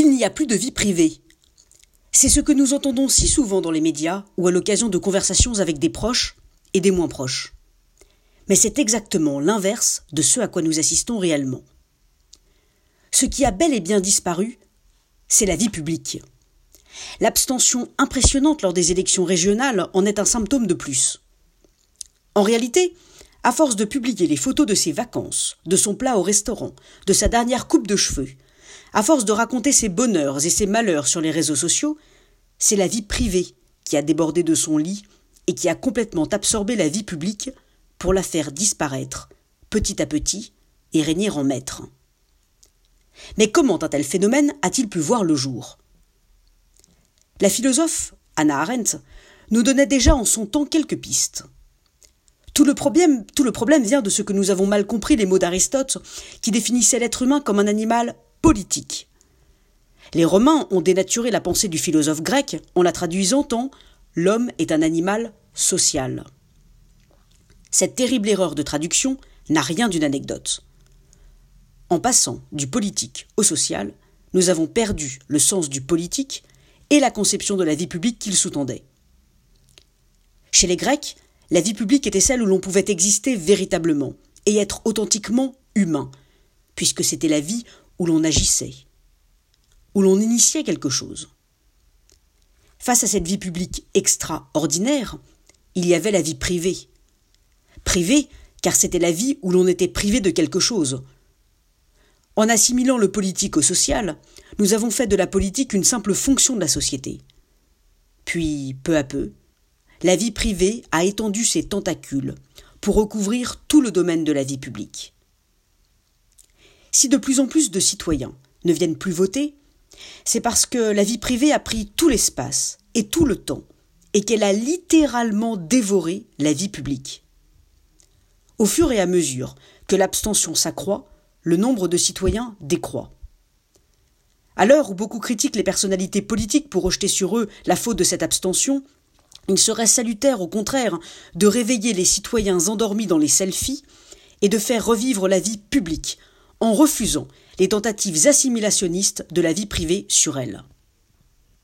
Il n'y a plus de vie privée. C'est ce que nous entendons si souvent dans les médias ou à l'occasion de conversations avec des proches et des moins proches. Mais c'est exactement l'inverse de ce à quoi nous assistons réellement. Ce qui a bel et bien disparu, c'est la vie publique. L'abstention impressionnante lors des élections régionales en est un symptôme de plus. En réalité, à force de publier les photos de ses vacances, de son plat au restaurant, de sa dernière coupe de cheveux, à force de raconter ses bonheurs et ses malheurs sur les réseaux sociaux, c'est la vie privée qui a débordé de son lit et qui a complètement absorbé la vie publique pour la faire disparaître, petit à petit, et régner en maître. Mais comment un tel phénomène a-t-il pu voir le jour? La philosophe, Anna Arendt, nous donnait déjà en son temps quelques pistes. Tout le, problème, tout le problème vient de ce que nous avons mal compris les mots d'Aristote, qui définissait l'être humain comme un animal Les Romains ont dénaturé la pensée du philosophe grec en la traduisant en L'homme est un animal social. Cette terrible erreur de traduction n'a rien d'une anecdote. En passant du politique au social, nous avons perdu le sens du politique et la conception de la vie publique qu'il sous-tendait. Chez les Grecs, la vie publique était celle où l'on pouvait exister véritablement et être authentiquement humain, puisque c'était la vie où l'on agissait, où l'on initiait quelque chose. Face à cette vie publique extraordinaire, il y avait la vie privée. Privée, car c'était la vie où l'on était privé de quelque chose. En assimilant le politique au social, nous avons fait de la politique une simple fonction de la société. Puis, peu à peu, la vie privée a étendu ses tentacules pour recouvrir tout le domaine de la vie publique. Si de plus en plus de citoyens ne viennent plus voter, c'est parce que la vie privée a pris tout l'espace et tout le temps, et qu'elle a littéralement dévoré la vie publique. Au fur et à mesure que l'abstention s'accroît, le nombre de citoyens décroît. À l'heure où beaucoup critiquent les personnalités politiques pour rejeter sur eux la faute de cette abstention, il serait salutaire, au contraire, de réveiller les citoyens endormis dans les selfies et de faire revivre la vie publique en refusant les tentatives assimilationnistes de la vie privée sur elle.